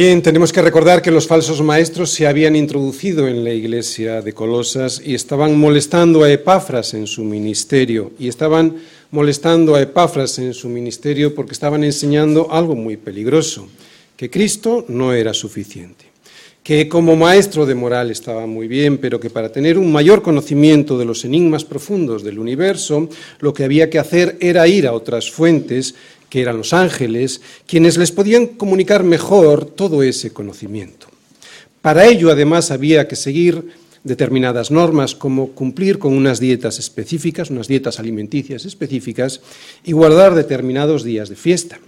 Bien, tenemos que recordar que los falsos maestros se habían introducido en la iglesia de Colosas y estaban molestando a Epafras en su ministerio. Y estaban molestando a Epafras en su ministerio porque estaban enseñando algo muy peligroso, que Cristo no era suficiente. Que como maestro de moral estaba muy bien, pero que para tener un mayor conocimiento de los enigmas profundos del universo, lo que había que hacer era ir a otras fuentes que eran los ángeles, quienes les podían comunicar mejor todo ese conocimiento. Para ello, además, había que seguir determinadas normas, como cumplir con unas dietas específicas, unas dietas alimenticias específicas, y guardar determinados días de fiesta.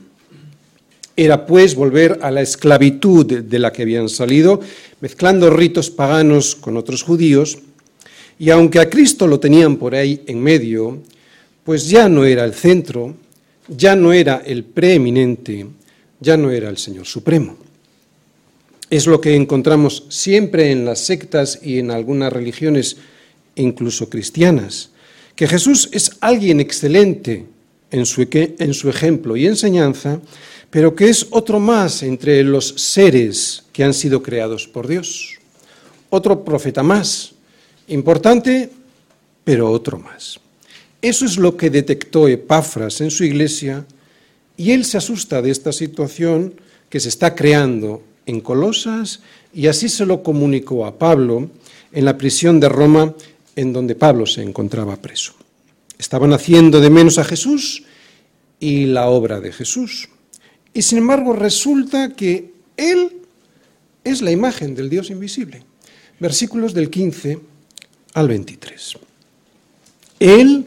Era, pues, volver a la esclavitud de la que habían salido, mezclando ritos paganos con otros judíos, y aunque a Cristo lo tenían por ahí en medio, pues ya no era el centro, ya no era el preeminente, ya no era el Señor Supremo. Es lo que encontramos siempre en las sectas y en algunas religiones, incluso cristianas, que Jesús es alguien excelente en su, en su ejemplo y enseñanza, pero que es otro más entre los seres que han sido creados por Dios. Otro profeta más, importante, pero otro más. Eso es lo que detectó Epafras en su iglesia y él se asusta de esta situación que se está creando en Colosas y así se lo comunicó a Pablo en la prisión de Roma en donde Pablo se encontraba preso. Estaban haciendo de menos a Jesús y la obra de Jesús. Y sin embargo resulta que Él es la imagen del Dios invisible. Versículos del 15 al 23. Él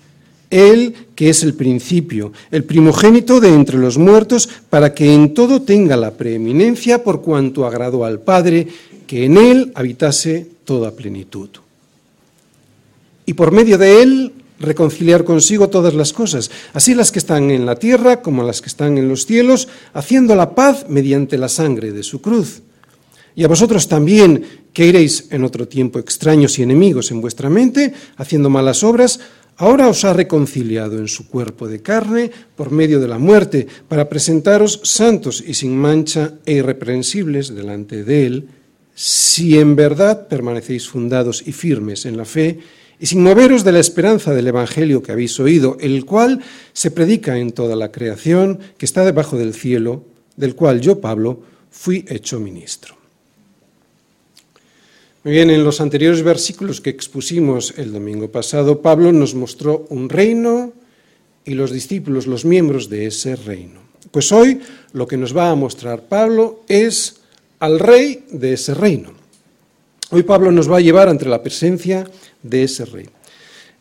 Él que es el principio, el primogénito de entre los muertos, para que en todo tenga la preeminencia por cuanto agradó al Padre, que en Él habitase toda plenitud. Y por medio de Él reconciliar consigo todas las cosas, así las que están en la tierra como las que están en los cielos, haciendo la paz mediante la sangre de su cruz. Y a vosotros también, que iréis en otro tiempo extraños y enemigos en vuestra mente, haciendo malas obras, Ahora os ha reconciliado en su cuerpo de carne por medio de la muerte, para presentaros santos y sin mancha e irreprensibles delante de Él, si en verdad permanecéis fundados y firmes en la fe, y sin moveros de la esperanza del Evangelio que habéis oído, el cual se predica en toda la creación que está debajo del cielo, del cual yo, Pablo, fui hecho ministro. Muy bien, en los anteriores versículos que expusimos el domingo pasado, Pablo nos mostró un reino y los discípulos, los miembros de ese reino. Pues hoy lo que nos va a mostrar Pablo es al rey de ese reino. Hoy Pablo nos va a llevar ante la presencia de ese rey.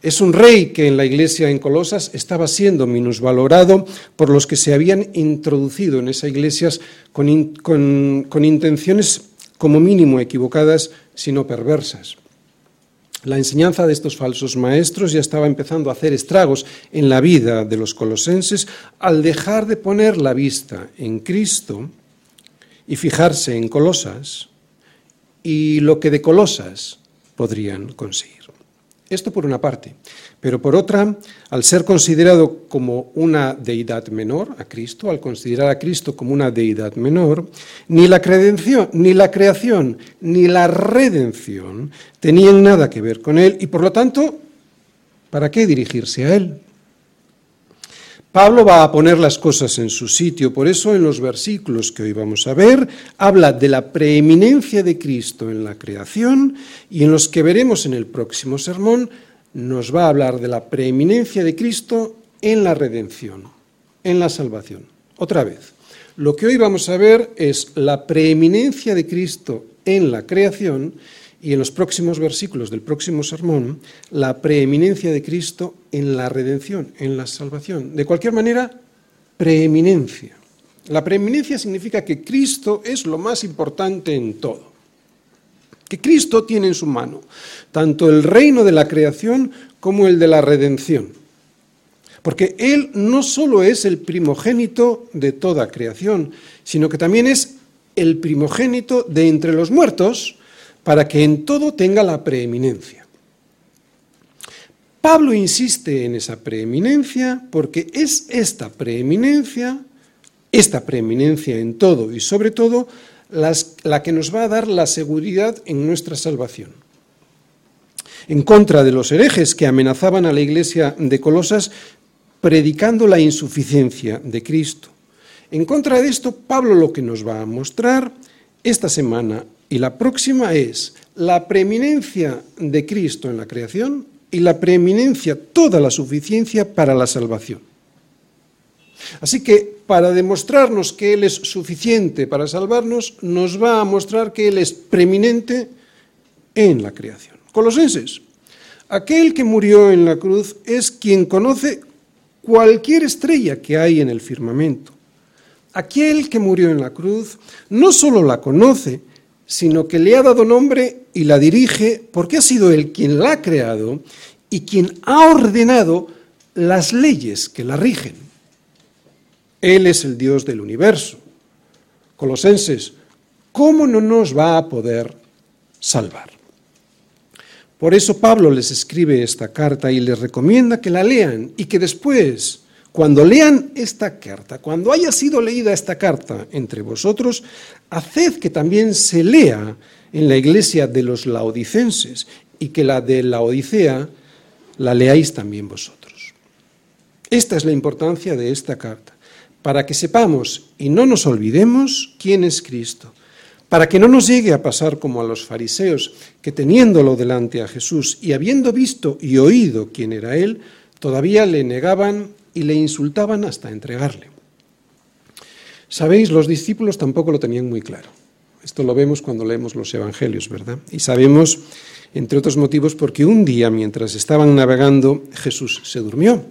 Es un rey que en la iglesia en Colosas estaba siendo minusvalorado por los que se habían introducido en esa iglesia con, con intenciones como mínimo equivocadas, sino perversas. La enseñanza de estos falsos maestros ya estaba empezando a hacer estragos en la vida de los colosenses al dejar de poner la vista en Cristo y fijarse en Colosas y lo que de Colosas podrían conseguir. Esto por una parte. Pero por otra, al ser considerado como una deidad menor a Cristo, al considerar a Cristo como una deidad menor, ni la, ni la creación ni la redención tenían nada que ver con Él y por lo tanto, ¿para qué dirigirse a Él? Pablo va a poner las cosas en su sitio, por eso en los versículos que hoy vamos a ver habla de la preeminencia de Cristo en la creación y en los que veremos en el próximo sermón nos va a hablar de la preeminencia de Cristo en la redención, en la salvación. Otra vez, lo que hoy vamos a ver es la preeminencia de Cristo en la creación y en los próximos versículos del próximo sermón, la preeminencia de Cristo en la redención, en la salvación. De cualquier manera, preeminencia. La preeminencia significa que Cristo es lo más importante en todo. que Cristo tiene en su mano, tanto el reino de la creación como el de la redención. Porque Él no solo es el primogénito de toda creación, sino que también es el primogénito de entre los muertos, para que en todo tenga la preeminencia. Pablo insiste en esa preeminencia porque es esta preeminencia, esta preeminencia en todo y sobre todo, la que nos va a dar la seguridad en nuestra salvación. En contra de los herejes que amenazaban a la iglesia de Colosas predicando la insuficiencia de Cristo. En contra de esto, Pablo lo que nos va a mostrar esta semana y la próxima es la preeminencia de Cristo en la creación y la preeminencia, toda la suficiencia para la salvación. Así que para demostrarnos que Él es suficiente para salvarnos, nos va a mostrar que Él es preeminente en la creación. Colosenses, aquel que murió en la cruz es quien conoce cualquier estrella que hay en el firmamento. Aquel que murió en la cruz no solo la conoce, sino que le ha dado nombre y la dirige porque ha sido él quien la ha creado y quien ha ordenado las leyes que la rigen. Él es el Dios del universo. Colosenses, ¿cómo no nos va a poder salvar? Por eso Pablo les escribe esta carta y les recomienda que la lean y que después, cuando lean esta carta, cuando haya sido leída esta carta entre vosotros, haced que también se lea en la iglesia de los laodicenses y que la de la Odisea la leáis también vosotros. Esta es la importancia de esta carta, para que sepamos y no nos olvidemos quién es Cristo, para que no nos llegue a pasar como a los fariseos, que teniéndolo delante a Jesús y habiendo visto y oído quién era Él, todavía le negaban y le insultaban hasta entregarle. Sabéis, los discípulos tampoco lo tenían muy claro. Esto lo vemos cuando leemos los Evangelios, ¿verdad? Y sabemos, entre otros motivos, porque un día, mientras estaban navegando, Jesús se durmió.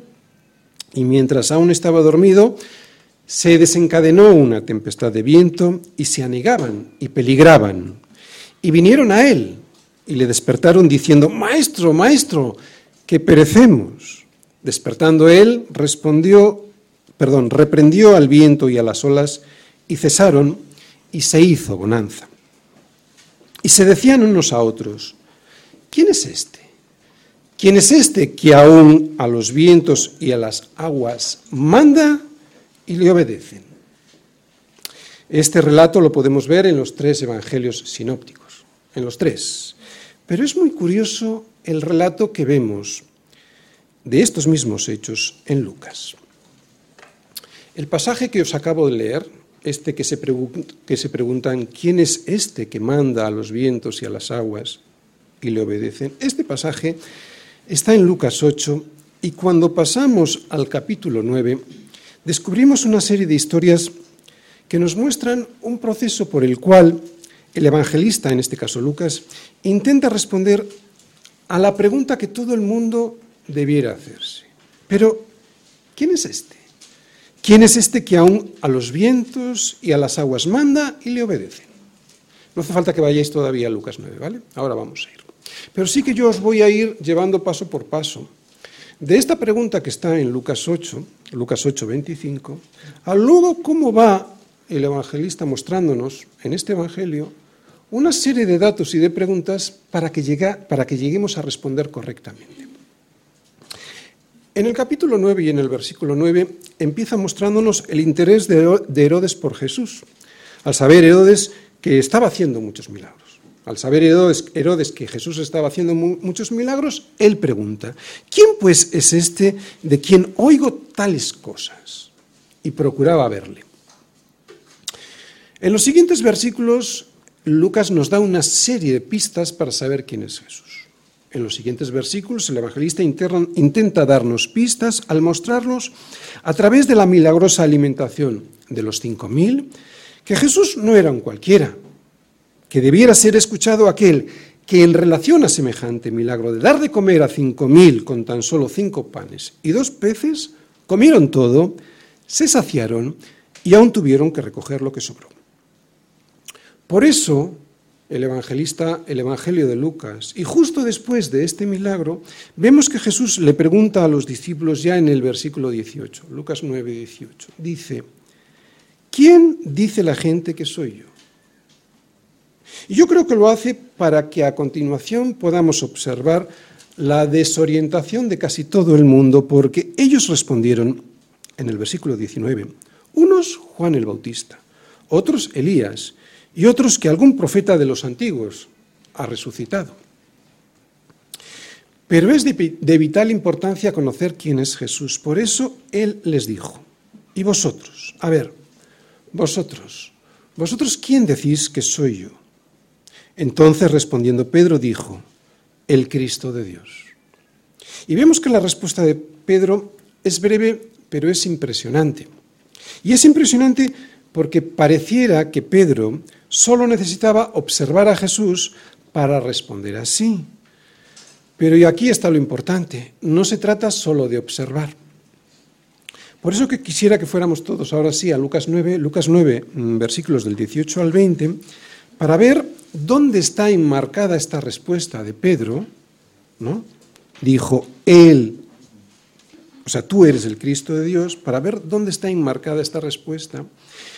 Y mientras aún estaba dormido, se desencadenó una tempestad de viento y se anegaban y peligraban. Y vinieron a él y le despertaron diciendo, Maestro, Maestro, que perecemos. Despertando él, respondió, perdón, reprendió al viento y a las olas, y cesaron, y se hizo bonanza. Y se decían unos a otros, ¿quién es este? ¿Quién es este que aún a los vientos y a las aguas manda y le obedecen? Este relato lo podemos ver en los tres evangelios sinópticos, en los tres. Pero es muy curioso el relato que vemos de estos mismos hechos en Lucas. El pasaje que os acabo de leer, este que se, que se preguntan, ¿quién es este que manda a los vientos y a las aguas y le obedecen? Este pasaje está en Lucas 8 y cuando pasamos al capítulo 9, descubrimos una serie de historias que nos muestran un proceso por el cual el evangelista, en este caso Lucas, intenta responder a la pregunta que todo el mundo debiera hacerse. Pero, ¿quién es este? ¿Quién es este que aún a los vientos y a las aguas manda y le obedecen? No hace falta que vayáis todavía a Lucas 9, ¿vale? Ahora vamos a ir. Pero sí que yo os voy a ir llevando paso por paso de esta pregunta que está en Lucas 8, Lucas 8, 25, a luego cómo va el evangelista mostrándonos en este evangelio una serie de datos y de preguntas para que, para que lleguemos a responder correctamente. En el capítulo 9 y en el versículo 9 empieza mostrándonos el interés de Herodes por Jesús, al saber Herodes que estaba haciendo muchos milagros. Al saber Herodes, que Jesús estaba haciendo muchos milagros, él pregunta, ¿quién pues es este de quien oigo tales cosas? Y procuraba verle. En los siguientes versículos, Lucas nos da una serie de pistas para saber quién es Jesús. En los siguientes versículos, el evangelista intenta darnos pistas al mostrarnos, a través de la milagrosa alimentación de los cinco mil, que Jesús no era un cualquiera, que debiera ser escuchado aquel que en relación a semejante milagro de dar de comer a cinco mil con tan solo cinco panes y dos peces, comieron todo, se saciaron y aún tuvieron que recoger lo que sobró. Por eso, el evangelista, el Evangelio de Lucas. Y justo después de este milagro, vemos que Jesús le pregunta a los discípulos ya en el versículo 18, Lucas 9, 18. Dice, ¿quién dice la gente que soy yo? Y yo creo que lo hace para que a continuación podamos observar la desorientación de casi todo el mundo, porque ellos respondieron en el versículo 19, unos Juan el Bautista, otros Elías, y otros que algún profeta de los antiguos ha resucitado. Pero es de, vital importancia conocer quién es Jesús. Por eso Él les dijo, ¿y vosotros? A ver, vosotros, ¿vosotros quién decís que soy yo? Entonces respondiendo Pedro dijo, el Cristo de Dios. Y vemos que la respuesta de Pedro es breve, pero es impresionante. Y es impresionante porque pareciera que Pedro solo necesitaba observar a Jesús para responder así. Pero y aquí está lo importante, no se trata solo de observar. Por eso que quisiera que fuéramos todos ahora sí a Lucas 9, Lucas 9, mm, versículos del 18 al 20, para ver dónde está enmarcada esta respuesta de Pedro, ¿no? Dijo, Él, o sea, tú eres el Cristo de Dios, para ver dónde está enmarcada esta respuesta.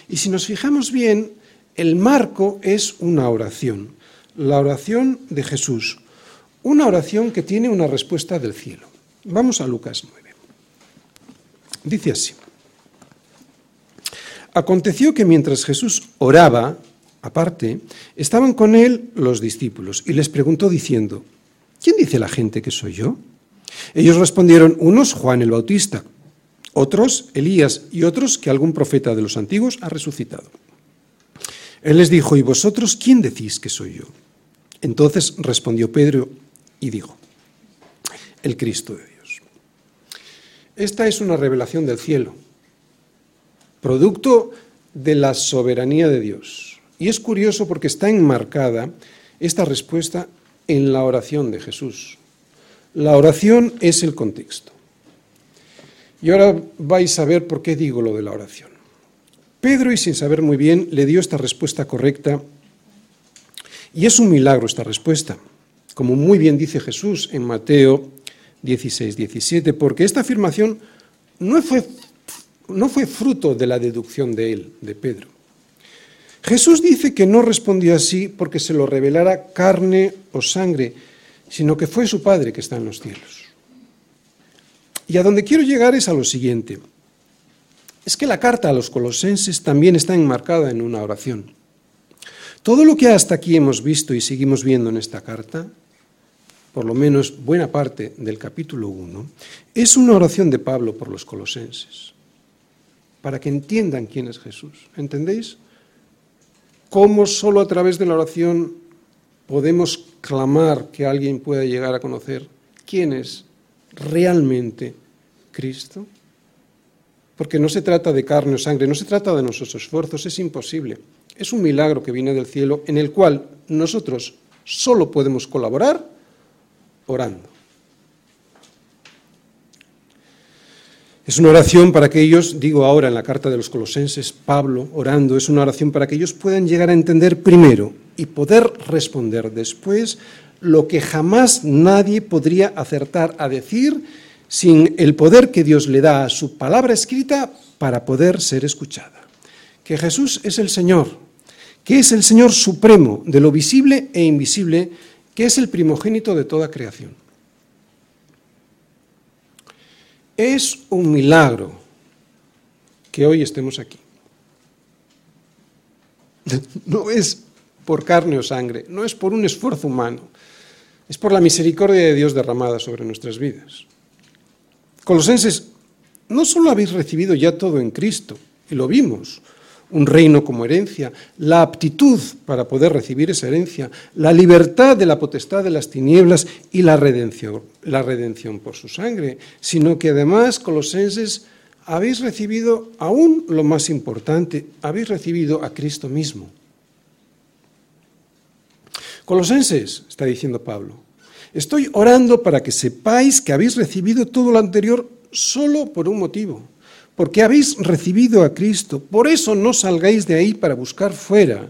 Y si nos fijamos bien, el marco es una oración, la oración de Jesús, una oración que tiene una respuesta del cielo. Vamos a Lucas 9. Dice así. Aconteció que mientras Jesús oraba, aparte, estaban con él los discípulos y les preguntó diciendo, ¿quién dice la gente que soy yo? Ellos respondieron, unos Juan el Bautista, otros Elías y otros que algún profeta de los antiguos ha resucitado. Él les dijo, ¿y vosotros quién decís que soy yo? Entonces respondió Pedro y dijo, el Cristo de Dios. Esta es una revelación del cielo, producto de la soberanía de Dios. Y es curioso porque está enmarcada esta respuesta en la oración de Jesús. La oración es el contexto. Y ahora vais a ver por qué digo lo de la oración. Pedro, y sin saber muy bien, le dio esta respuesta correcta. Y es un milagro esta respuesta, como muy bien dice Jesús en Mateo 16, 17, porque esta afirmación no fue, no fue fruto de la deducción de él, de Pedro. Jesús dice que no respondió así porque se lo revelara carne o sangre, sino que fue su Padre que está en los cielos. Y a donde quiero llegar es a lo siguiente es que la carta a los colosenses también está enmarcada en una oración. Todo lo que hasta aquí hemos visto y seguimos viendo en esta carta, por lo menos buena parte del capítulo 1, es una oración de Pablo por los colosenses, para que entiendan quién es Jesús. ¿Entendéis? Cómo solo a través de la oración podemos clamar que alguien pueda llegar a conocer quién es realmente Cristo. Porque no se trata de carne o sangre, no se trata de nuestros esfuerzos, es imposible. Es un milagro que viene del cielo en el cual nosotros solo podemos colaborar orando. Es una oración para que ellos, digo ahora en la carta de los colosenses, Pablo orando, es una oración para que ellos puedan llegar a entender primero y poder responder después lo que jamás nadie podría acertar a decir sin el poder que Dios le da a su palabra escrita para poder ser escuchada. Que Jesús es el Señor, que es el Señor supremo de lo visible e invisible, que es el primogénito de toda creación. Es un milagro que hoy estemos aquí. No es por carne o sangre, no es por un esfuerzo humano, es por la misericordia de Dios derramada sobre nuestras vidas. Colosenses, no solo habéis recibido ya todo en Cristo, y lo vimos, un reino como herencia, la aptitud para poder recibir esa herencia, la libertad de la potestad de las tinieblas y la redención, la redención por su sangre, sino que además, colosenses, habéis recibido aún lo más importante, habéis recibido a Cristo mismo. Colosenses, está diciendo Pablo, Estoy orando para que sepáis que habéis recibido todo lo anterior solo por un motivo, porque habéis recibido a Cristo. Por eso no salgáis de ahí para buscar fuera,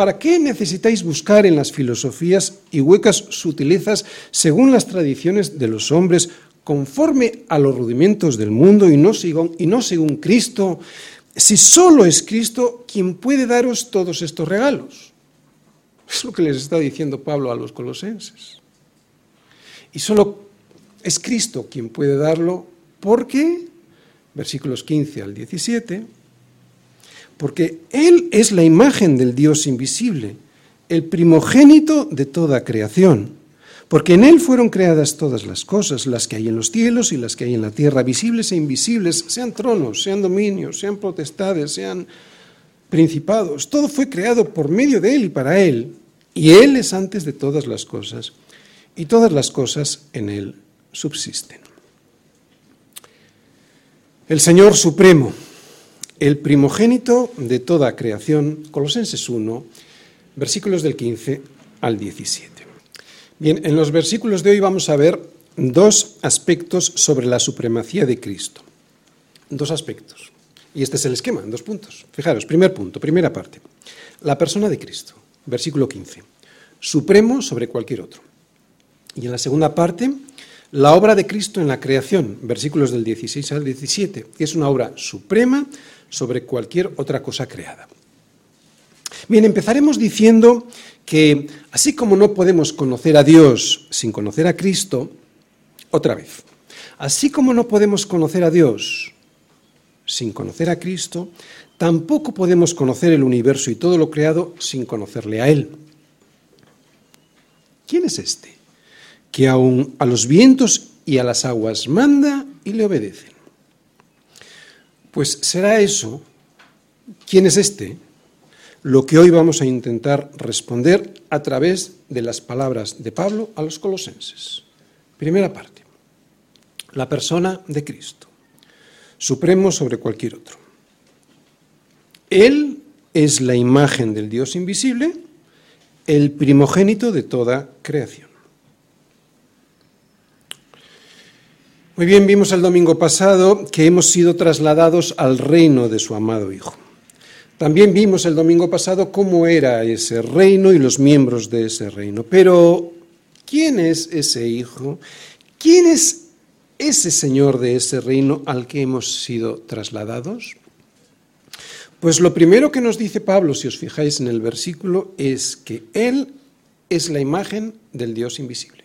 ¿Para qué necesitáis buscar en las filosofías y huecas sutilezas según las tradiciones de los hombres, conforme a los rudimentos del mundo y no, según, y no según Cristo, si solo es Cristo quien puede daros todos estos regalos? Es lo que les está diciendo Pablo a los colosenses. Y solo es Cristo quien puede darlo porque, versículos 15 al 17, porque Él es la imagen del Dios invisible, el primogénito de toda creación, porque en Él fueron creadas todas las cosas, las que hay en los cielos y las que hay en la tierra, visibles e invisibles, sean tronos, sean dominios, sean potestades, sean principados. Todo fue creado por medio de Él y para Él, y Él es antes de todas las cosas, y todas las cosas en Él subsisten. El Señor Supremo, el primogénito de toda creación, Colosenses 1, versículos del 15 al 17. Bien, en los versículos de hoy vamos a ver dos aspectos sobre la supremacía de Cristo. Dos aspectos. Y este es el esquema, en dos puntos. Fijaros, primer punto, primera parte. La persona de Cristo, versículo 15. Supremo sobre cualquier otro. Y en la segunda parte, la obra de Cristo en la creación, versículos del 16 al 17, que es una obra suprema sobre cualquier otra cosa creada. Bien, empezaremos diciendo que así como no podemos conocer a Dios sin conocer a Cristo, otra vez, así como no podemos conocer a Dios sin conocer a Cristo, tampoco podemos conocer el universo y todo lo creado sin conocerle a Él. ¿Quién es este? Que aun a los vientos y a las aguas manda y le obedecen. Pues será eso, ¿quién es este? Lo que hoy vamos a intentar responder a través de las palabras de Pablo a los colosenses. Primera parte, la persona de Cristo, supremo sobre cualquier otro. Él es la imagen del Dios invisible, el primogénito de toda creación. Muy bien, vimos el domingo pasado que hemos sido trasladados al reino de su amado Hijo. También vimos el domingo pasado cómo era ese reino y los miembros de ese reino. Pero, ¿quién es ese Hijo? ¿Quién es ese Señor de ese reino al que hemos sido trasladados? Pues lo primero que nos dice Pablo, si os fijáis en el versículo, es que Él es la imagen del Dios invisible.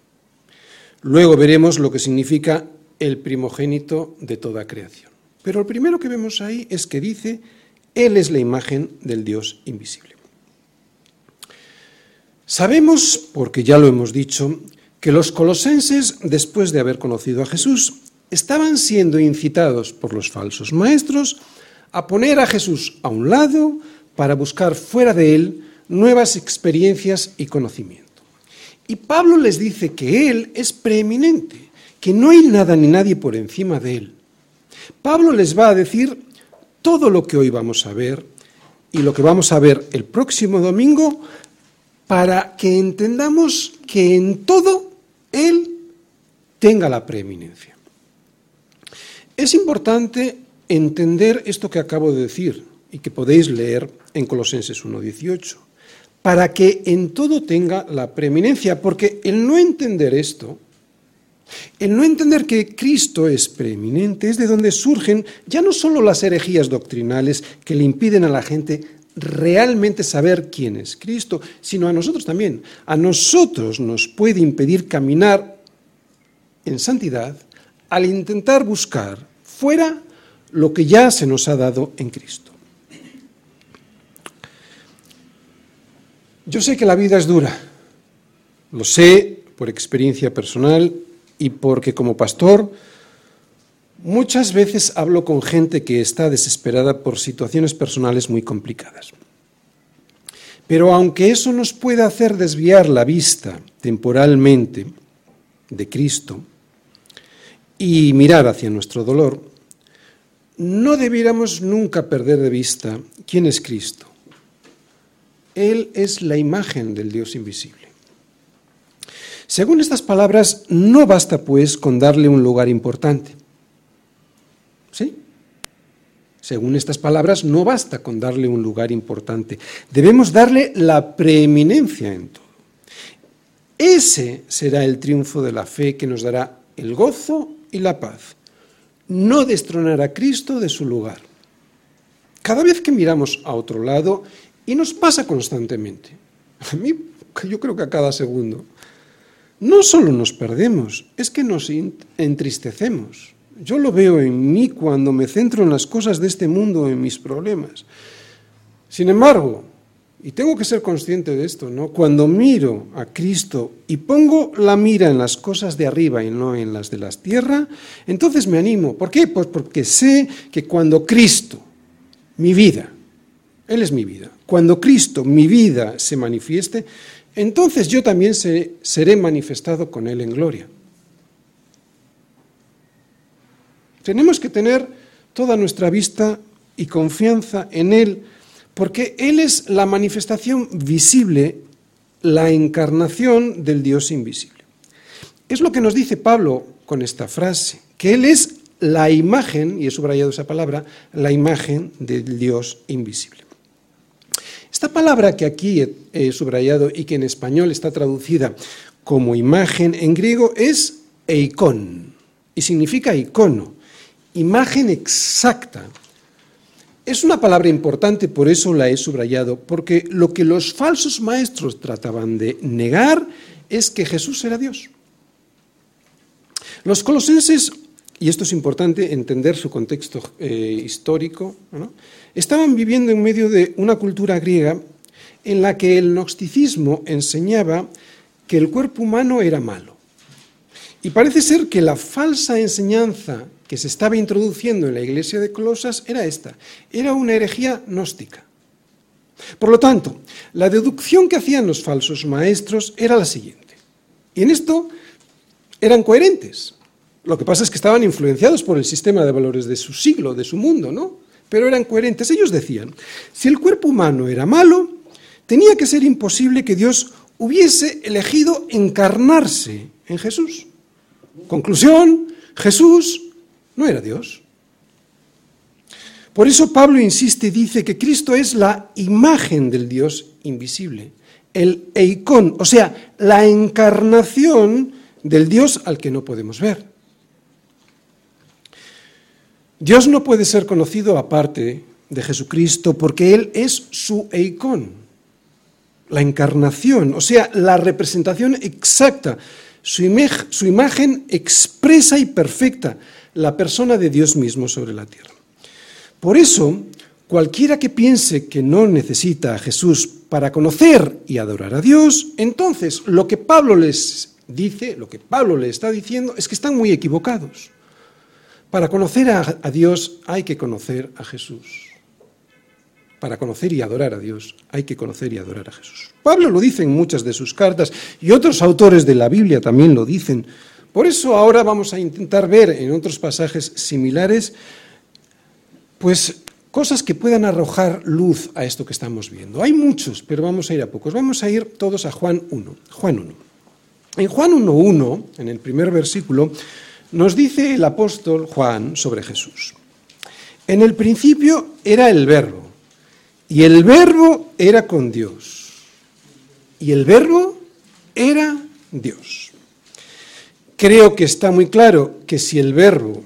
Luego veremos lo que significa el primogénito de toda creación. Pero lo primero que vemos ahí es que dice, Él es la imagen del Dios invisible. Sabemos, porque ya lo hemos dicho, que los colosenses, después de haber conocido a Jesús, estaban siendo incitados por los falsos maestros a poner a Jesús a un lado para buscar fuera de él nuevas experiencias y conocimiento. Y Pablo les dice que Él es preeminente, que no hay nada ni nadie por encima de él. Pablo les va a decir todo lo que hoy vamos a ver y lo que vamos a ver el próximo domingo para que entendamos que en todo él tenga la preeminencia. Es importante entender esto que acabo de decir y que podéis leer en Colosenses 1.18, para que en todo tenga la preeminencia, porque el no entender esto el no entender que Cristo es preeminente es de donde surgen ya no solo las herejías doctrinales que le impiden a la gente realmente saber quién es Cristo, sino a nosotros también. A nosotros nos puede impedir caminar en santidad al intentar buscar fuera lo que ya se nos ha dado en Cristo. Yo sé que la vida es dura, lo sé por experiencia personal y porque como pastor muchas veces hablo con gente que está desesperada por situaciones personales muy complicadas. Pero aunque eso nos puede hacer desviar la vista temporalmente de Cristo y mirar hacia nuestro dolor, no debiéramos nunca perder de vista quién es Cristo. Él es la imagen del Dios invisible. Según estas palabras, no basta pues con darle un lugar importante. ¿Sí? Según estas palabras, no basta con darle un lugar importante, debemos darle la preeminencia en todo. Ese será el triunfo de la fe que nos dará el gozo y la paz. No destronar a Cristo de su lugar. Cada vez que miramos a otro lado, y nos pasa constantemente, a mí yo creo que a cada segundo, no solo nos perdemos, es que nos entristecemos. Yo lo veo en mí cuando me centro en las cosas de este mundo, en mis problemas. Sin embargo, y tengo que ser consciente de esto, ¿no? Cuando miro a Cristo y pongo la mira en las cosas de arriba y no en las de la tierra, entonces me animo. ¿Por qué? Pues porque sé que cuando Cristo, mi vida, Él es mi vida, cuando Cristo, mi vida, se manifieste, entonces yo también seré manifestado con Él en gloria. Tenemos que tener toda nuestra vista y confianza en Él, porque Él es la manifestación visible, la encarnación del Dios invisible. Es lo que nos dice Pablo con esta frase, que Él es la imagen, y he subrayado esa palabra, la imagen del Dios invisible. Esta palabra que aquí he subrayado y que en español está traducida como imagen, en griego es eikon y significa icono, imagen exacta. Es una palabra importante, por eso la he subrayado, porque lo que los falsos maestros trataban de negar es que Jesús era Dios. Los colosenses, y esto es importante entender su contexto eh, histórico, estaban viviendo en medio de una cultura griega en la que el gnosticismo enseñaba que el cuerpo humano era malo. Y parece ser que la falsa enseñanza que se estaba introduciendo en la iglesia de Colosas era esta, era una herejía gnóstica. Por lo tanto, la deducción que hacían los falsos maestros era la siguiente. Y en esto eran coherentes. Lo que pasa es que estaban influenciados por el sistema de valores de su siglo, de su mundo, ¿no? pero eran coherentes. Ellos decían, si el cuerpo humano era malo, tenía que ser imposible que Dios hubiese elegido encarnarse en Jesús. Conclusión, Jesús no era Dios. Por eso Pablo insiste y dice que Cristo es la imagen del Dios invisible, el eikon, o sea, la encarnación del Dios al que no podemos ver. Dios no puede ser conocido aparte de Jesucristo porque Él es su eikon, la encarnación, o sea, la representación exacta, su, su imagen expresa y perfecta, la persona de Dios mismo sobre la tierra. Por eso, cualquiera que piense que no necesita a Jesús para conocer y adorar a Dios, entonces lo que Pablo les dice, lo que Pablo le está diciendo, es que están muy equivocados. Para conocer a, Dios hay que conocer a Jesús. Para conocer y adorar a Dios hay que conocer y adorar a Jesús. Pablo lo dice en muchas de sus cartas y otros autores de la Biblia también lo dicen. Por eso ahora vamos a intentar ver en otros pasajes similares, pues cosas que puedan arrojar luz a esto que estamos viendo. Hay muchos, pero vamos a ir a pocos. Vamos a ir todos a Juan 1. Juan 1. En Juan 1.1, en el primer versículo, nos dice el apóstol Juan sobre Jesús. En el principio era el verbo, y el verbo era con Dios, y el verbo era Dios. Creo que está muy claro que si el verbo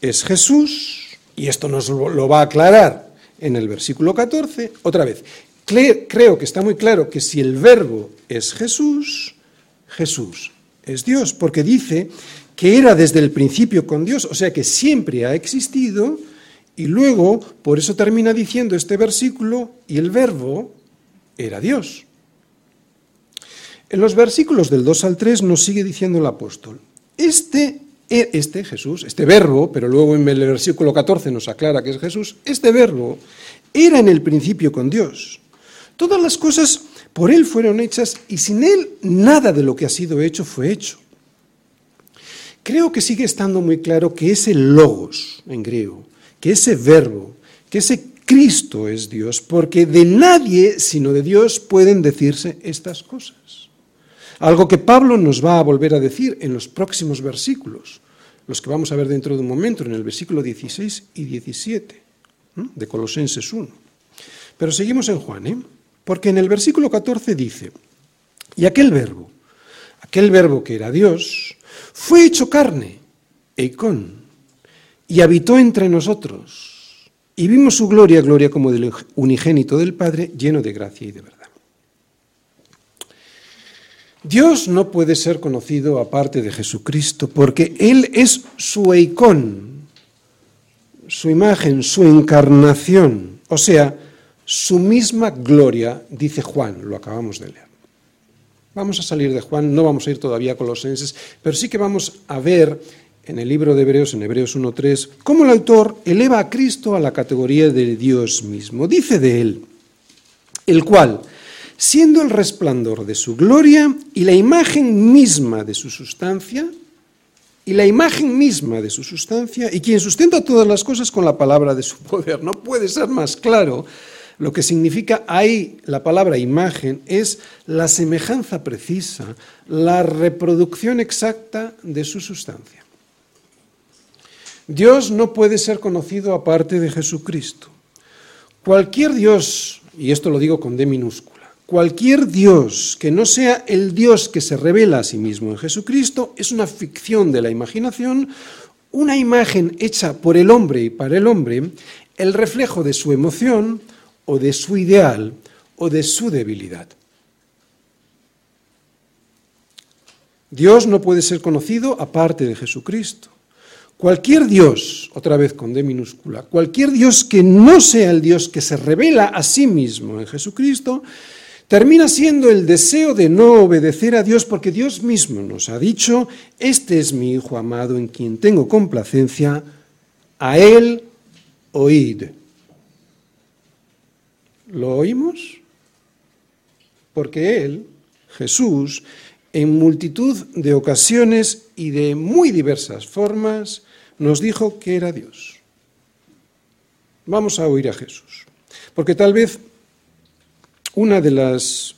es Jesús, y esto nos lo va a aclarar en el versículo 14, otra vez, creo que está muy claro que si el verbo es Jesús, Jesús es Dios, porque dice que era desde el principio con Dios, o sea que siempre ha existido, y luego, por eso termina diciendo este versículo, y el verbo era Dios. En los versículos del 2 al 3 nos sigue diciendo el apóstol, este, este Jesús, este verbo, pero luego en el versículo 14 nos aclara que es Jesús, este verbo era en el principio con Dios. Todas las cosas por Él fueron hechas y sin Él nada de lo que ha sido hecho fue hecho. Creo que sigue estando muy claro que ese logos en griego, que ese verbo, que ese Cristo es Dios, porque de nadie sino de Dios pueden decirse estas cosas. Algo que Pablo nos va a volver a decir en los próximos versículos, los que vamos a ver dentro de un momento, en el versículo 16 y 17. de Colosenses 1. Pero seguimos en Juan, ¿eh? porque en el versículo 14 dice, y aquel verbo, aquel verbo que era Dios, fue hecho carne, eikon, y habitó entre nosotros, y vimos su gloria, gloria como del unigénito del Padre, lleno de gracia y de verdad. Dios no puede ser conocido aparte de Jesucristo, porque Él es su eikon, su imagen, su encarnación, o sea, su misma gloria, dice Juan, lo acabamos de leer. Vamos a salir de Juan, no vamos a ir todavía a Colosenses, pero sí que vamos a ver en el libro de Hebreos, en Hebreos 1.3, cómo el autor eleva a Cristo a la categoría de Dios mismo. Dice de él, el cual, siendo el resplandor de su gloria y la imagen misma de su sustancia, y la imagen misma de su sustancia, y quien sustenta todas las cosas con la palabra de su poder. No puede ser más claro lo que significa ahí la palabra imagen es la semejanza precisa, la reproducción exacta de su sustancia. Dios no puede ser conocido aparte de Jesucristo. Cualquier Dios, y esto lo digo con D minúscula, Cualquier Dios que no sea el Dios que se revela a sí mismo en Jesucristo es una ficción de la imaginación, una imagen hecha por el hombre y para el hombre, el reflejo de su emoción o de su ideal o de su debilidad. Dios no puede ser conocido aparte de Jesucristo. Cualquier Dios, otra vez con D minúscula, cualquier Dios que no sea el Dios que se revela a sí mismo en Jesucristo, termina siendo el deseo de no obedecer a Dios porque Dios mismo nos ha dicho, este es mi Hijo amado en quien tengo complacencia, a Él oíd. ¿Lo oímos? Porque Él, Jesús, en multitud de ocasiones y de muy diversas formas, nos dijo que era Dios. Vamos a oír a Jesús. Porque tal vez una de las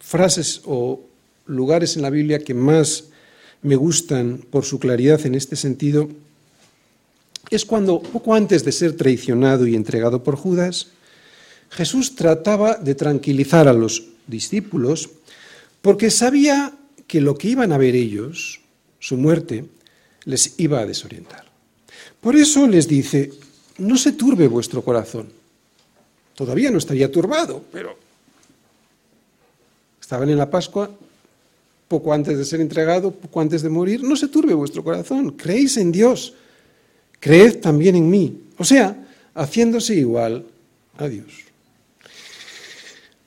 frases o lugares en la Biblia que más me gustan por su claridad en este sentido es cuando, poco antes de ser traicionado y entregado por Judas, Jesús trataba de tranquilizar a los discípulos porque sabía que lo que iban a ver ellos, su muerte, les iba a desorientar. Por eso les dice, no se turbe vuestro corazón. Todavía no estaría turbado, pero estaban en la Pascua, poco antes de ser entregado, poco antes de morir. No se turbe vuestro corazón, creéis en Dios, creed también en mí. O sea, haciéndose igual a Dios.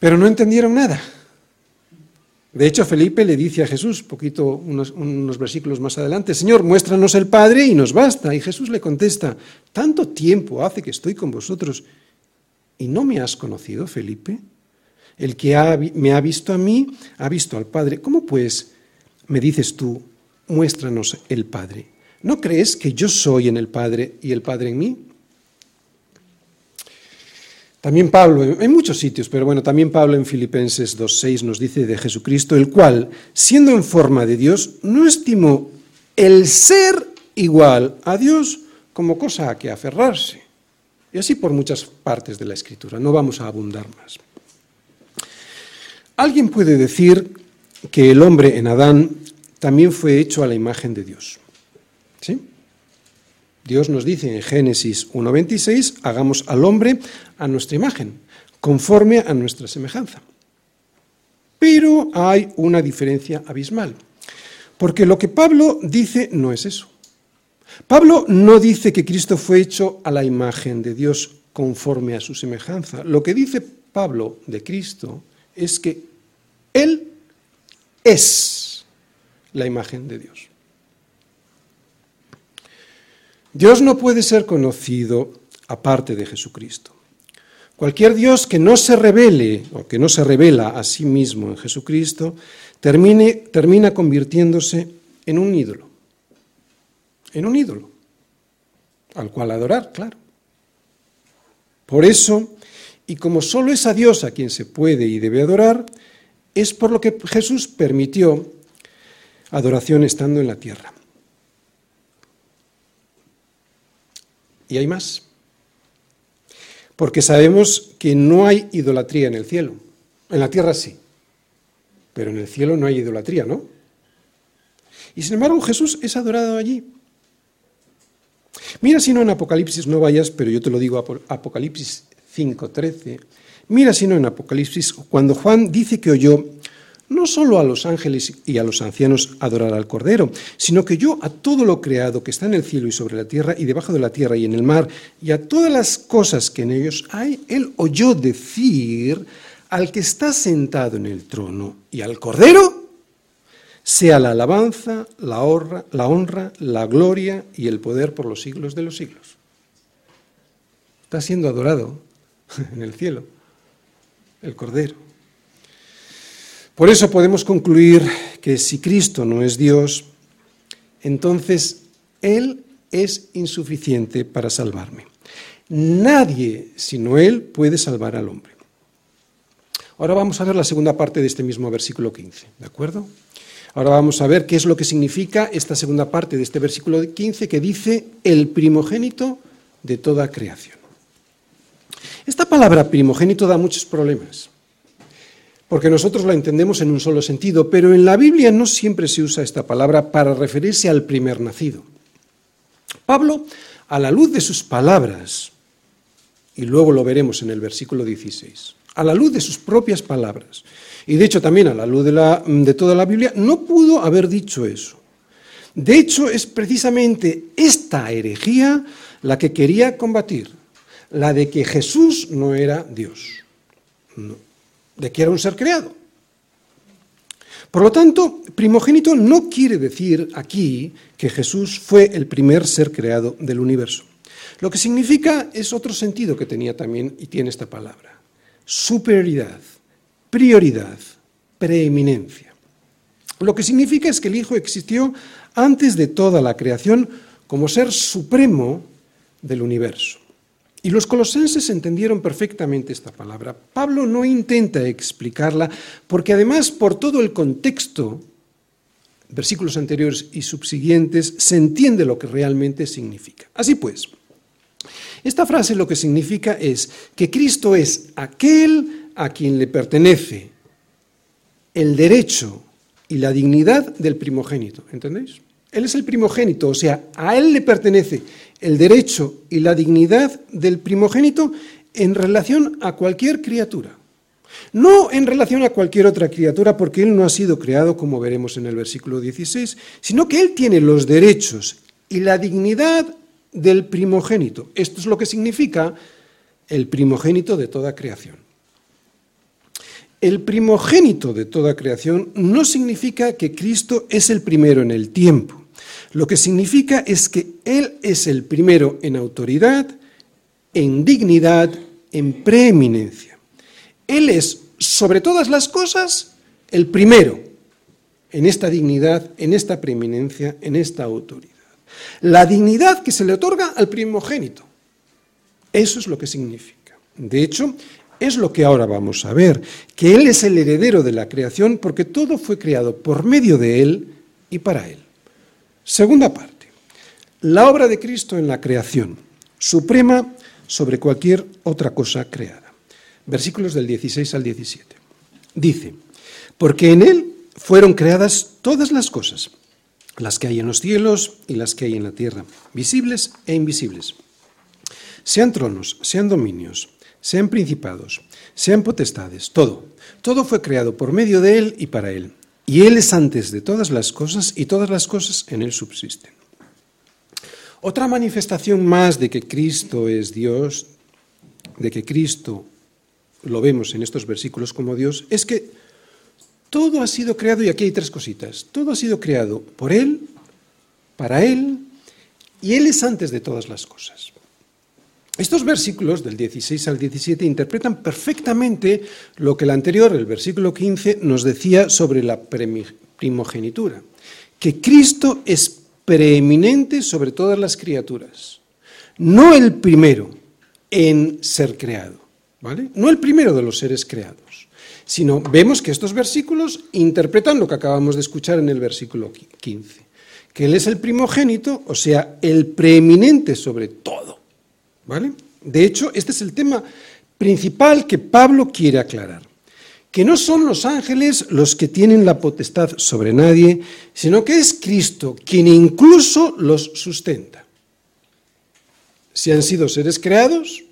Pero no entendieron nada. De hecho, Felipe le dice a Jesús, poquito, unos, versículos más adelante, Señor, muéstranos el Padre y nos basta. Y Jesús le contesta, tanto tiempo hace que estoy con vosotros ¿Y no me has conocido, Felipe? El que me ha visto a mí, ha visto al Padre. ¿Cómo pues me dices tú, muéstranos el Padre? ¿No crees que yo soy en el Padre y el Padre en mí? También Pablo, en muchos sitios, pero bueno, también Pablo en Filipenses 2.6 nos dice de Jesucristo, el cual, siendo en forma de Dios, no estimó el ser igual a Dios como cosa a que aferrarse y así por muchas partes de la escritura. No vamos a abundar más. Alguien puede decir que el hombre en Adán también fue hecho a la imagen de Dios. ¿Sí? Dios nos dice en Génesis 1.26, hagamos al hombre a nuestra imagen, conforme a nuestra semejanza. Pero hay una diferencia abismal, porque lo que Pablo dice no es eso. Pablo no dice que Cristo fue hecho a la imagen de Dios conforme a su semejanza. Lo que dice Pablo de Cristo es que Él es la imagen de Dios. Dios no puede ser conocido aparte de Jesucristo. Cualquier Dios que no se revele o que no se revela a sí mismo en Jesucristo termina convirtiéndose en un ídolo en un ídolo, al cual adorar, claro. Por eso, y como solo es a Dios a quien se puede y debe adorar, es por lo que Jesús permitió adoración estando en la tierra. Y hay más. Porque sabemos que no hay idolatría en el cielo. En la tierra sí, pero en el cielo no hay idolatría, ¿no? Y sin embargo Jesús es adorado allí. Mira si no en Apocalipsis, no vayas, pero yo te lo digo, Apocalipsis 5.13. Mira si no en Apocalipsis, cuando Juan dice que oyó no solo a los ángeles y a los ancianos adorar al Cordero, sino que yo a todo lo creado que está en el cielo y sobre la tierra y debajo de la tierra y en el mar, y a todas las cosas que en ellos hay, él oyó decir al que está sentado en el trono y al Cordero, sea la alabanza, la honra, la honra, la gloria y el poder por los siglos de los siglos. Está siendo adorado en el cielo el Cordero. Por eso podemos concluir que si Cristo no es Dios, entonces Él es insuficiente para salvarme. Nadie sino Él puede salvar al hombre. Ahora vamos a ver la segunda parte de este mismo versículo 15, ¿de acuerdo? Ahora vamos a ver qué es lo que significa esta segunda parte de este versículo 15 que dice el primogénito de toda creación. Esta palabra primogénito da muchos problemas porque nosotros la entendemos en un solo sentido, pero en la Biblia no siempre se usa esta palabra para referirse al primer nacido. Pablo, a la luz de sus palabras, y luego lo veremos en el versículo 16, a la luz de sus propias palabras, y de hecho también a la luz de, toda la Biblia, no pudo haber dicho eso. De hecho, es precisamente esta herejía la que quería combatir, la de que Jesús no era Dios. No de que era un ser creado. Por lo tanto, primogénito no quiere decir aquí que Jesús fue el primer ser creado del universo. Lo que significa es otro sentido que tenía también y tiene esta palabra. Superioridad, prioridad, preeminencia. Lo que significa es que el Hijo existió antes de toda la creación como ser supremo del universo. Y los colosenses entendieron perfectamente esta palabra. Pablo no intenta explicarla porque además por todo el contexto, versículos anteriores y subsiguientes, se entiende lo que realmente significa. Así pues, esta frase lo que significa es que Cristo es aquel a quien le pertenece el derecho y la dignidad del primogénito. ¿Entendéis? Él es el primogénito, o sea, a Él le pertenece el derecho y la dignidad del primogénito en relación a cualquier criatura. No en relación a cualquier otra criatura, porque Él no ha sido creado, como veremos en el versículo 16, sino que Él tiene los derechos y la dignidad del primogénito. Esto es lo que significa el primogénito de toda creación. El primogénito de toda creación no significa que Cristo es el primero en el tiempo. Lo que significa es que Él es el primero en autoridad, en dignidad, en preeminencia. Él es, sobre todas las cosas, el primero en esta dignidad, en esta preeminencia, en esta autoridad. La dignidad que se le otorga al primogénito. Eso es lo que significa. De hecho, es lo que ahora vamos a ver, que Él es el heredero de la creación porque todo fue creado por medio de Él y para Él. Segunda parte. La obra de Cristo en la creación, suprema sobre cualquier otra cosa creada. Versículos del 16 al 17. Dice, porque en Él fueron creadas todas las cosas, las que hay en los cielos y las que hay en la tierra, visibles e invisibles. Sean tronos, sean dominios, sean principados, sean potestades, todo. Todo fue creado por medio de Él y para Él y Él es antes de todas las cosas y todas las cosas en Él subsisten. Otra manifestación más de que Cristo es Dios, de que Cristo lo vemos en estos versículos como Dios, es que todo ha sido creado, y aquí hay tres cositas, todo ha sido creado por Él, para Él, y Él es antes de todas las cosas. Estos versículos del 16 al 17 interpretan perfectamente lo que el anterior, el versículo 15, nos decía sobre la primogenitura, que Cristo es preeminente sobre todas las criaturas, no el primero en ser creado, ¿vale? No el primero de los seres creados, sino vemos que estos versículos interpretan lo que acabamos de escuchar en el versículo 15, que Él es el primogénito, o sea, el preeminente sobre todo. ¿Vale? De hecho, este es el tema principal que Pablo quiere aclarar, que no son los ángeles los que tienen la potestad sobre nadie, sino que es Cristo quien incluso los sustenta. Si han sido seres creados,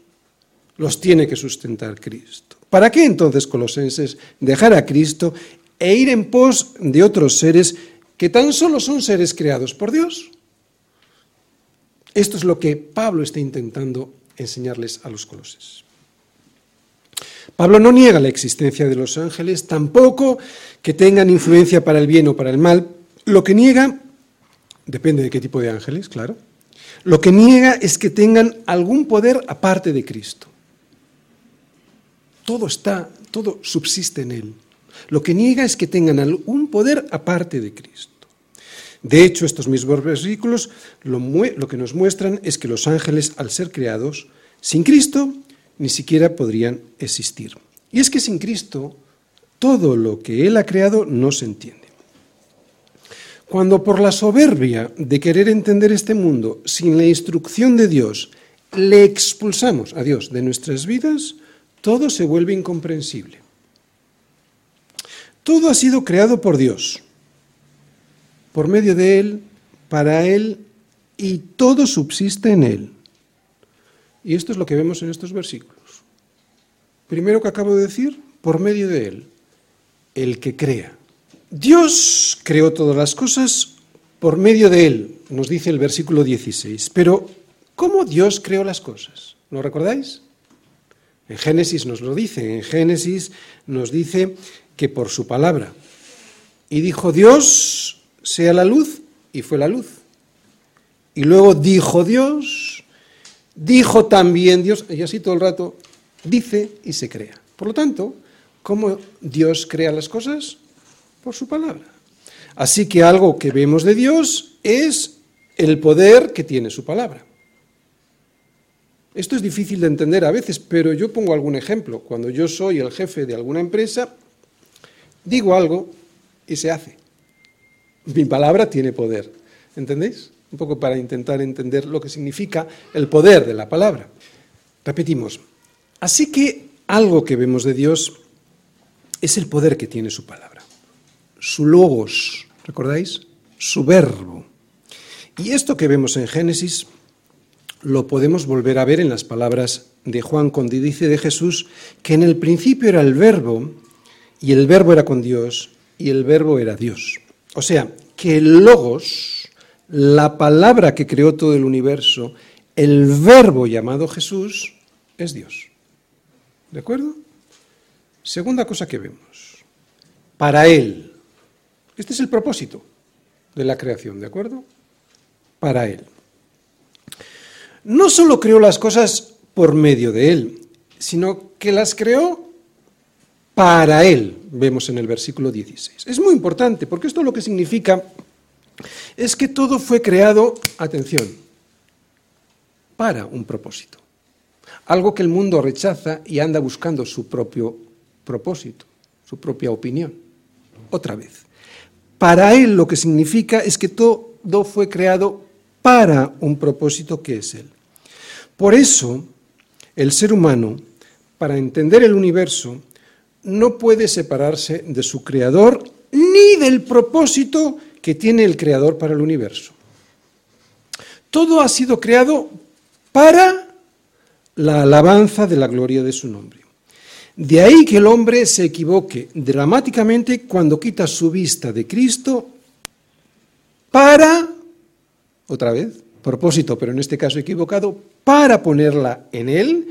los tiene que sustentar Cristo. ¿Para qué entonces, colosenses, dejar a Cristo e ir en pos de otros seres que tan solo son seres creados por Dios? Esto es lo que Pablo está intentando enseñarles a los coloses. Pablo no niega la existencia de los ángeles, tampoco que tengan influencia para el bien o para el mal. Lo que niega, depende de qué tipo de ángeles, claro, lo que niega es que tengan algún poder aparte de Cristo. Todo está, todo subsiste en Él. Lo que niega es que tengan algún poder aparte de Cristo. De hecho, estos mismos versículos lo, que nos muestran es que los ángeles, al ser creados, sin Cristo, ni siquiera podrían existir. Y es que sin Cristo, todo lo que Él ha creado no se entiende. Cuando por la soberbia de querer entender este mundo sin la instrucción de Dios, le expulsamos a Dios de nuestras vidas, todo se vuelve incomprensible. Todo ha sido creado por Dios por medio de Él, para Él, y todo subsiste en Él. Y esto es lo que vemos en estos versículos. Primero que acabo de decir, por medio de Él, el que crea. Dios creó todas las cosas por medio de Él, nos dice el versículo 16. Pero, ¿cómo Dios creó las cosas? ¿Lo recordáis? En Génesis nos lo dice, en Génesis nos dice que por su palabra. Y dijo Dios, sea la luz, y fue la luz. Y luego dijo Dios, dijo también Dios, y así todo el rato dice y se crea. Por lo tanto, ¿cómo Dios crea las cosas? Por su palabra. Así que algo que vemos de Dios es el poder que tiene su palabra. Esto es difícil de entender a veces, pero yo pongo algún ejemplo. Cuando yo soy el jefe de alguna empresa, digo algo y se hace. Mi palabra tiene poder. ¿Entendéis? Un poco para intentar entender lo que significa el poder de la palabra. Repetimos. Así que algo que vemos de Dios es el poder que tiene su palabra. Su logos, ¿recordáis? Su verbo. Y esto que vemos en Génesis lo podemos volver a ver en las palabras de Juan cuando dice de Jesús que en el principio era el verbo y el verbo era con Dios y el verbo era Dios. O sea, que el logos, la palabra que creó todo el universo, el verbo llamado Jesús, es Dios. ¿De acuerdo? Segunda cosa que vemos. Para Él. Este es el propósito de la creación, ¿de acuerdo? Para Él. No solo creó las cosas por medio de Él, sino que las creó para Él, vemos en el versículo 16. Es muy importante, porque esto lo que significa es que todo fue creado, atención, para un propósito. Algo que el mundo rechaza y anda buscando su propio propósito, su propia opinión. Otra vez. Para Él lo que significa es que todo fue creado para un propósito que es Él. Por eso, el ser humano, para entender el universo, no puede separarse de su creador ni del propósito que tiene el creador para el universo. Todo ha sido creado para la alabanza de la gloria de su nombre. De ahí que el hombre se equivoque dramáticamente cuando quita su vista de Cristo para, otra vez, propósito, pero en este caso equivocado, para ponerla en Él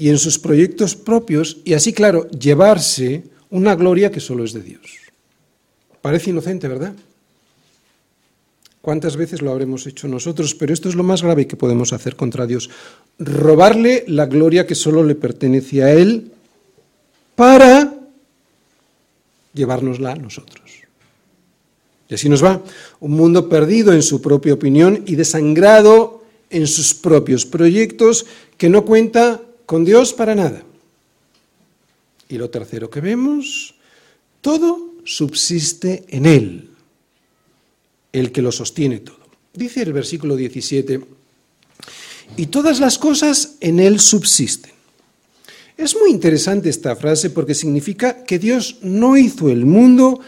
y en sus proyectos propios y así, claro, llevarse una gloria que solo es de Dios. Parece inocente, ¿verdad? ¿Cuántas veces lo habremos hecho nosotros? Pero esto es lo más grave que podemos hacer contra Dios. Robarle la gloria que solo le pertenece a Él para llevárnosla a nosotros. Y así nos va. Un mundo perdido en su propia opinión y desangrado en sus propios proyectos que no cuenta con Dios para nada. Y lo tercero que vemos, todo subsiste en Él, el que lo sostiene todo. Dice el versículo 17, y todas las cosas en Él subsisten. Es muy interesante esta frase porque significa que Dios no hizo el mundo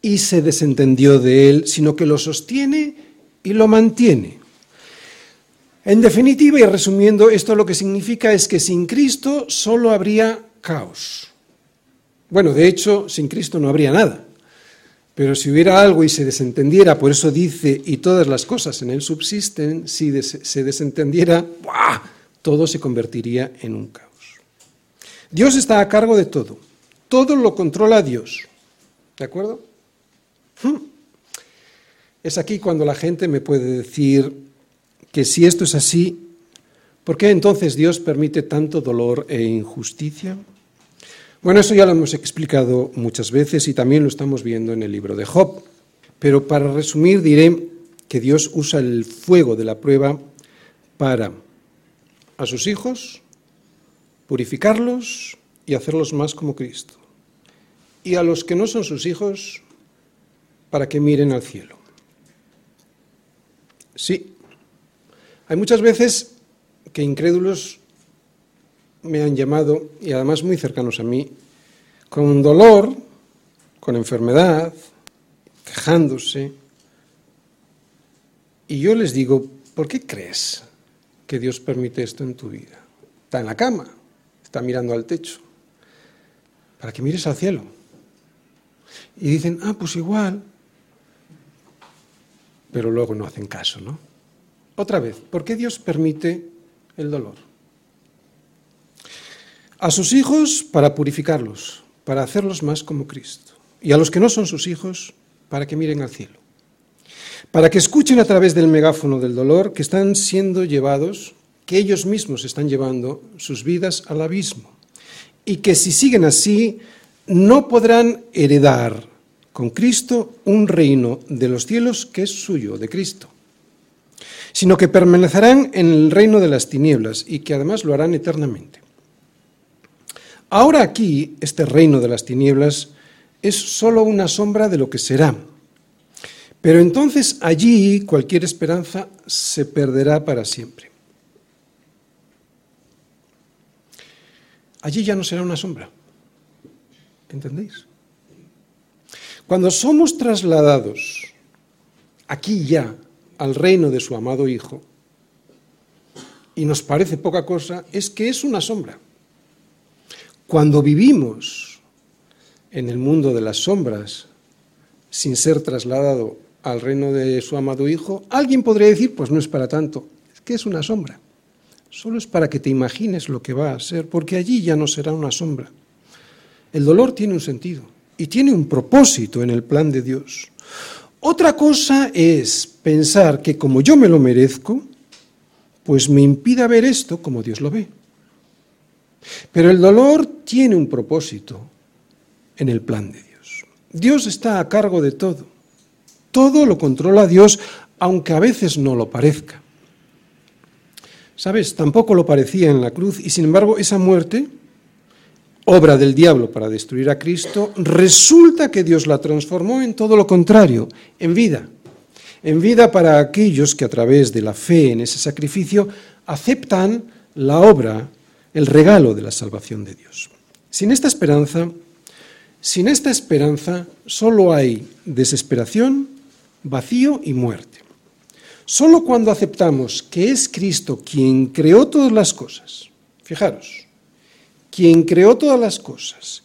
y se desentendió de Él, sino que lo sostiene y lo mantiene. En definitiva y resumiendo, esto lo que significa es que sin Cristo solo habría caos. Bueno, de hecho, sin Cristo no habría nada. Pero si hubiera algo y se desentendiera, por eso dice, y todas las cosas en él subsisten, si se desentendiera, todo se convertiría en un caos. Dios está a cargo de todo. Todo lo controla Dios. ¿De acuerdo? Hmm. Es aquí cuando la gente me puede decir que si esto es así, ¿por qué entonces Dios permite tanto dolor e injusticia? Bueno, eso ya lo hemos explicado muchas veces y también lo estamos viendo en el libro de Job. Pero para resumir diré que Dios usa el fuego de la prueba para a sus hijos purificarlos y hacerlos más como Cristo. Y a los que no son sus hijos para que miren al cielo. Sí, hay muchas veces que incrédulos me han llamado, y además muy cercanos a mí, con dolor, con enfermedad, quejándose. Y yo les digo, ¿por qué crees que Dios permite esto en tu vida? Está en la cama, está mirando al techo, para que mires al cielo. Y dicen, ah, pues igual, pero luego no hacen caso, ¿no? Otra vez, ¿por qué Dios permite el dolor? A sus hijos para purificarlos, para hacerlos más como Cristo. Y a los que no son sus hijos, para que miren al cielo. Para que escuchen a través del megáfono del dolor que están siendo llevados, que ellos mismos están llevando sus vidas al abismo. Y que si siguen así, no podrán heredar con Cristo un reino de los cielos que es suyo, de Cristo, sino que permanecerán en el reino de las tinieblas y que además lo harán eternamente. Ahora aquí, este reino de las tinieblas es sólo una sombra de lo que será. Pero entonces allí cualquier esperanza se perderá para siempre. Allí ya no será una sombra. ¿Entendéis? Cuando somos trasladados aquí ya al reino de su amado Hijo, y nos parece poca cosa, es que es una sombra. Cuando vivimos en el mundo de las sombras, sin ser trasladado al reino de su amado Hijo, alguien podría decir, pues no es para tanto, es que es una sombra. Solo es para que te imagines lo que va a ser, porque allí ya no será una sombra. El dolor tiene un sentido y tiene un propósito en el plan de Dios. Otra cosa es pensar que como yo me lo merezco, pues me impida ver esto como Dios lo ve. Pero el dolor tiene un propósito en el plan de Dios. Dios está a cargo de todo. Todo lo controla Dios, aunque a veces no lo parezca. ¿Sabes? Tampoco lo parecía en la cruz y sin embargo esa muerte, obra del diablo para destruir a Cristo, resulta que Dios la transformó en todo lo contrario, en vida. En vida para aquellos que a través de la fe en ese sacrificio aceptan la obra el regalo de la salvación de Dios. Sin esta esperanza, sin esta esperanza solo hay desesperación, vacío y muerte. Solo cuando aceptamos que es Cristo quien creó todas las cosas, fijaros, quien creó todas las cosas,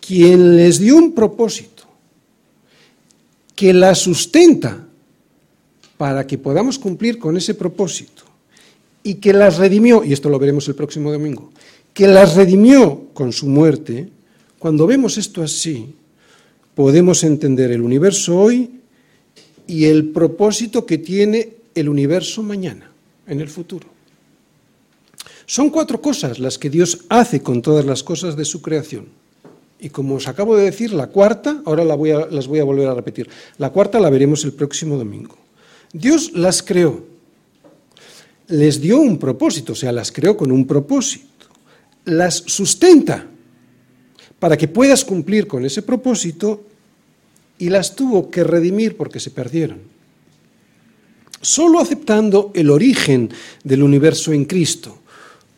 quien les dio un propósito, que la sustenta para que podamos cumplir con ese propósito, y que las redimió, y esto lo veremos el próximo domingo, que las redimió con su muerte, cuando vemos esto así, podemos entender el universo hoy y el propósito que tiene el universo mañana, en el futuro. Son cuatro cosas las que Dios hace con todas las cosas de su creación. Y como os acabo de decir, la cuarta, ahora las voy a volver a repetir, la cuarta la veremos el próximo domingo. Dios las creó les dio un propósito, o sea, las creó con un propósito, las sustenta para que puedas cumplir con ese propósito y las tuvo que redimir porque se perdieron. Solo aceptando el origen del universo en Cristo,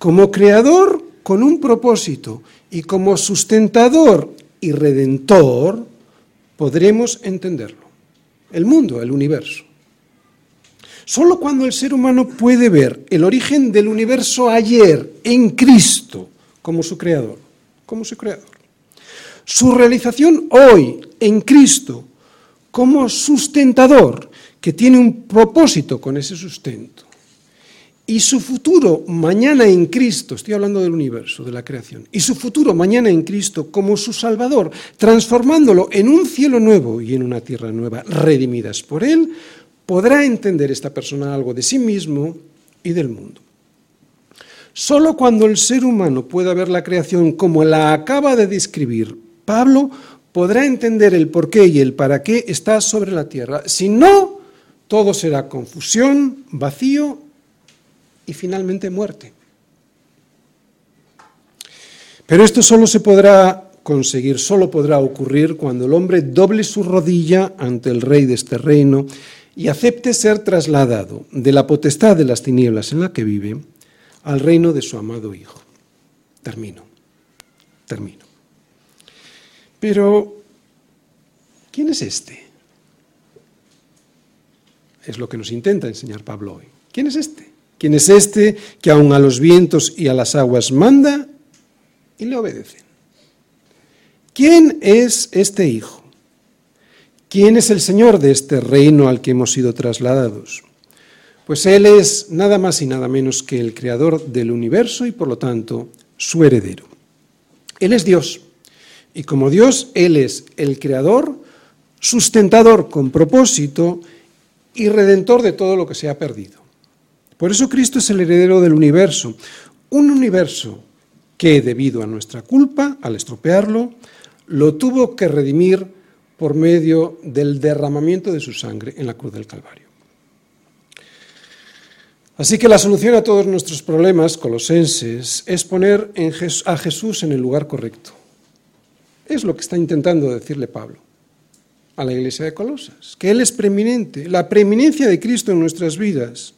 como creador con un propósito y como sustentador y redentor, podremos entenderlo. El mundo, el universo. Solo cuando el ser humano puede ver el origen del universo ayer en Cristo como su creador, como su creador. Su realización hoy en Cristo como sustentador que tiene un propósito con ese sustento. Y su futuro mañana en Cristo, estoy hablando del universo, de la creación, y su futuro mañana en Cristo como su Salvador, transformándolo en un cielo nuevo y en una tierra nueva, redimidas por Él, podrá entender esta persona algo de sí mismo y del mundo. Solo cuando el ser humano pueda ver la creación como la acaba de describir Pablo, podrá entender el por qué y el para qué está sobre la tierra. Si no, todo será confusión, vacío y finalmente muerte. Pero esto solo se podrá conseguir, solo podrá ocurrir cuando el hombre doble su rodilla ante el rey de este reino y acepte ser trasladado de la potestad de las tinieblas en la que vive al reino de su amado Hijo. Termino, termino. Pero, ¿quién es este? Es lo que nos intenta enseñar Pablo hoy. ¿Quién es este? ¿Quién es este que aun a los vientos y a las aguas manda y le obedecen? ¿Quién es este Hijo? ¿Quién es el Señor de este reino al que hemos sido trasladados? Pues Él es nada más y nada menos que el creador del universo y por lo tanto su heredero. Él es Dios y como Dios Él es el creador, sustentador con propósito y redentor de todo lo que se ha perdido. Por eso Cristo es el heredero del universo, un universo que debido a nuestra culpa, al estropearlo, lo tuvo que redimir por medio del derramamiento de su sangre en la cruz del Calvario. Así que la solución a todos nuestros problemas colosenses es poner a Jesús en el lugar correcto. Es lo que está intentando decirle Pablo a la iglesia de Colosas, que Él es preeminente, la preeminencia de Cristo en nuestras vidas.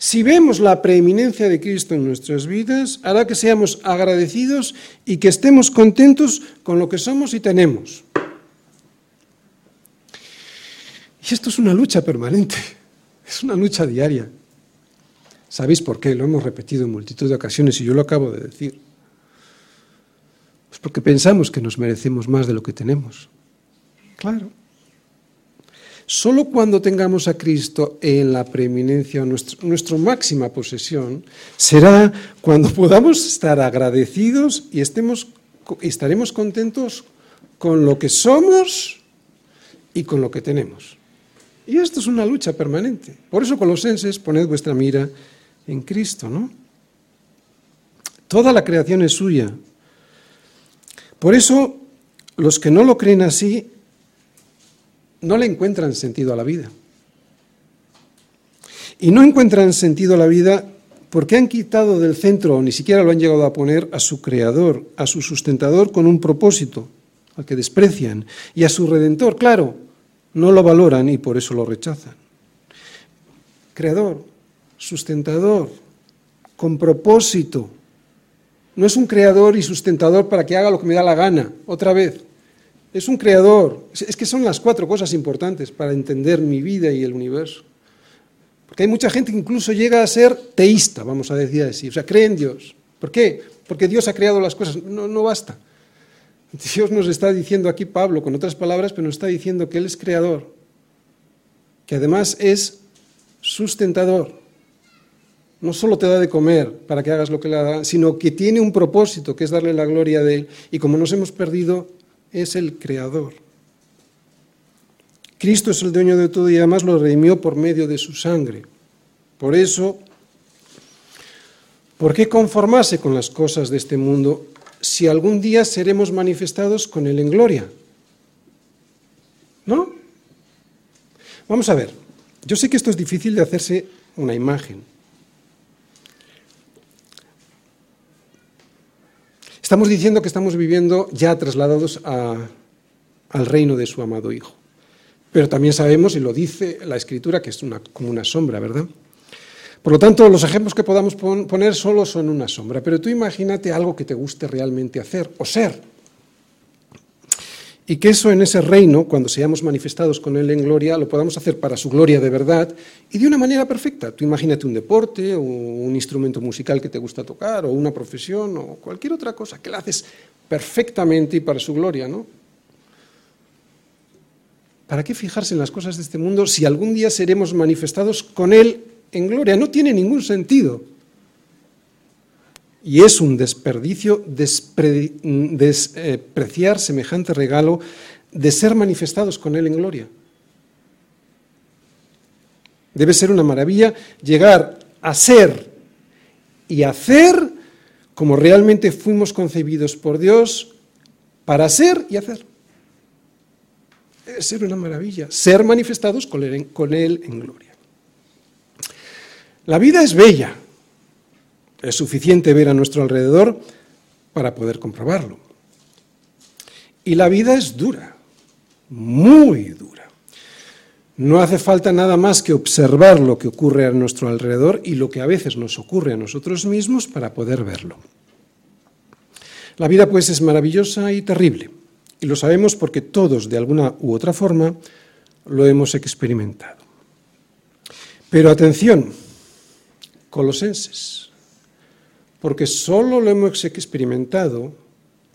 Si vemos la preeminencia de Cristo en nuestras vidas, hará que seamos agradecidos y que estemos contentos con lo que somos y tenemos. Y esto es una lucha permanente, es una lucha diaria. ¿Sabéis por qué? Lo hemos repetido en multitud de ocasiones y yo lo acabo de decir. Pues porque pensamos que nos merecemos más de lo que tenemos. Claro. Solo cuando tengamos a Cristo en la preeminencia, nuestra máxima posesión, será cuando podamos estar agradecidos y estemos, estaremos contentos con lo que somos y con lo que tenemos. Y esto es una lucha permanente. Por eso, colosenses, poned vuestra mira en Cristo, ¿no? Toda la creación es suya. Por eso, los que no lo creen así, no le encuentran sentido a la vida. Y no encuentran sentido a la vida porque han quitado del centro, o ni siquiera lo han llegado a poner, a su creador, a su sustentador con un propósito, al que desprecian, y a su redentor, claro, no lo valoran y por eso lo rechazan. Creador, sustentador, con propósito. No es un creador y sustentador para que haga lo que me da la gana, otra vez. Es un creador. Es que son las cuatro cosas importantes para entender mi vida y el universo. Porque hay mucha gente que incluso llega a ser teísta, vamos a decir así. O sea, cree en Dios. ¿Por qué? Porque Dios ha creado las cosas. No, no basta. Dios nos está diciendo aquí, Pablo, con otras palabras, pero nos está diciendo que Él es creador, que además es sustentador. No solo te da de comer para que hagas lo que le da, sino que tiene un propósito, que es darle la gloria de Él. Y como nos hemos perdido, es el creador. Cristo es el dueño de todo y además lo redimió por medio de su sangre. Por eso, ¿por qué conformarse con las cosas de este mundo si algún día seremos manifestados con Él en gloria. ¿No? Vamos a ver, yo sé que esto es difícil de hacerse una imagen. Estamos diciendo que estamos viviendo ya trasladados al reino de su amado Hijo. Pero también sabemos, y lo dice la Escritura, que es una, como una sombra, ¿verdad? Por lo tanto, los ejemplos que podamos poner solo son una sombra, pero tú imagínate algo que te guste realmente hacer o ser. Y que eso en ese reino, cuando seamos manifestados con Él en gloria, lo podamos hacer para su gloria de verdad y de una manera perfecta. Tú imagínate un deporte o un instrumento musical que te gusta tocar o una profesión o cualquier otra cosa que la haces perfectamente y para su gloria, ¿no? ¿Para qué fijarse en las cosas de este mundo si algún día seremos manifestados con Él en gloria? No tiene ningún sentido. Y es un desperdicio despreciar semejante regalo de ser manifestados con Él en gloria. Debe ser una maravilla llegar a ser y hacer como realmente fuimos concebidos por Dios para ser y hacer ser una maravilla, ser manifestados con él en gloria. La vida es bella, es suficiente ver a nuestro alrededor para poder comprobarlo. Y la vida es dura, muy dura. No hace falta nada más que observar lo que ocurre a nuestro alrededor y lo que a veces nos ocurre a nosotros mismos para poder verlo. La vida pues es maravillosa y terrible. Y lo sabemos porque todos, de alguna u otra forma, lo hemos experimentado. Pero atención, colosenses, porque solo lo hemos experimentado,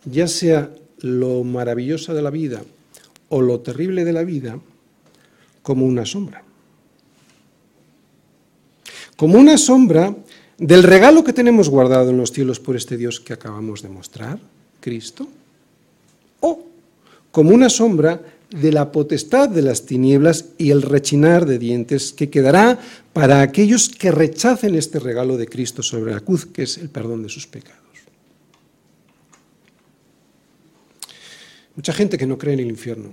ya sea lo maravilloso de la vida o lo terrible de la vida, como una sombra. Como una sombra del regalo que tenemos guardado en los cielos por este Dios que acabamos de mostrar, Cristo, o como una sombra de la potestad de las tinieblas y el rechinar de dientes que quedará para aquellos que rechacen este regalo de Cristo sobre la cruz, que es el perdón de sus pecados. Mucha gente que no cree en el infierno.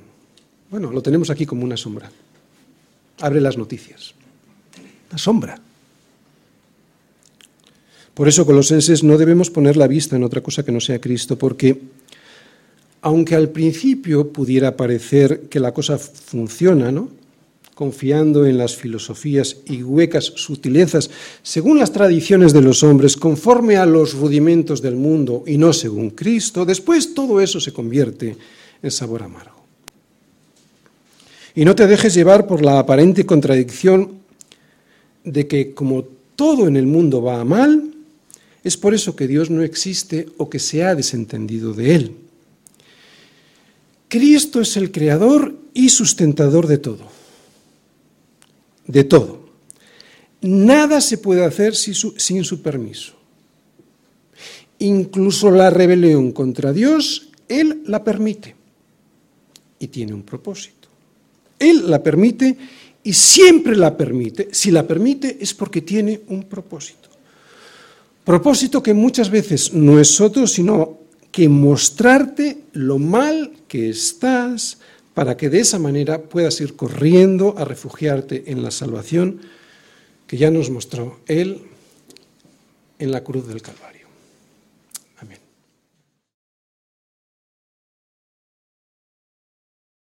Bueno, lo tenemos aquí como una sombra. Abre las noticias. Una sombra. Por eso, colosenses, no debemos poner la vista en otra cosa que no sea Cristo, porque aunque al principio pudiera parecer que la cosa funciona, ¿no? confiando en las filosofías y huecas sutilezas según las tradiciones de los hombres, conforme a los rudimentos del mundo y no según Cristo, después todo eso se convierte en sabor amargo. Y no te dejes llevar por la aparente contradicción de que como todo en el mundo va mal, es por eso que Dios no existe o que se ha desentendido de Él. Cristo es el creador y sustentador de todo. De todo. Nada se puede hacer sin su, permiso. Incluso la rebelión contra Dios, Él la permite. Y tiene un propósito. Él la permite y siempre la permite. Si la permite es porque tiene un propósito. Propósito que muchas veces no es otro sino que mostrarte lo mal que estás para que de esa manera puedas ir corriendo a refugiarte en la salvación que ya nos mostró Él en la cruz del Calvario.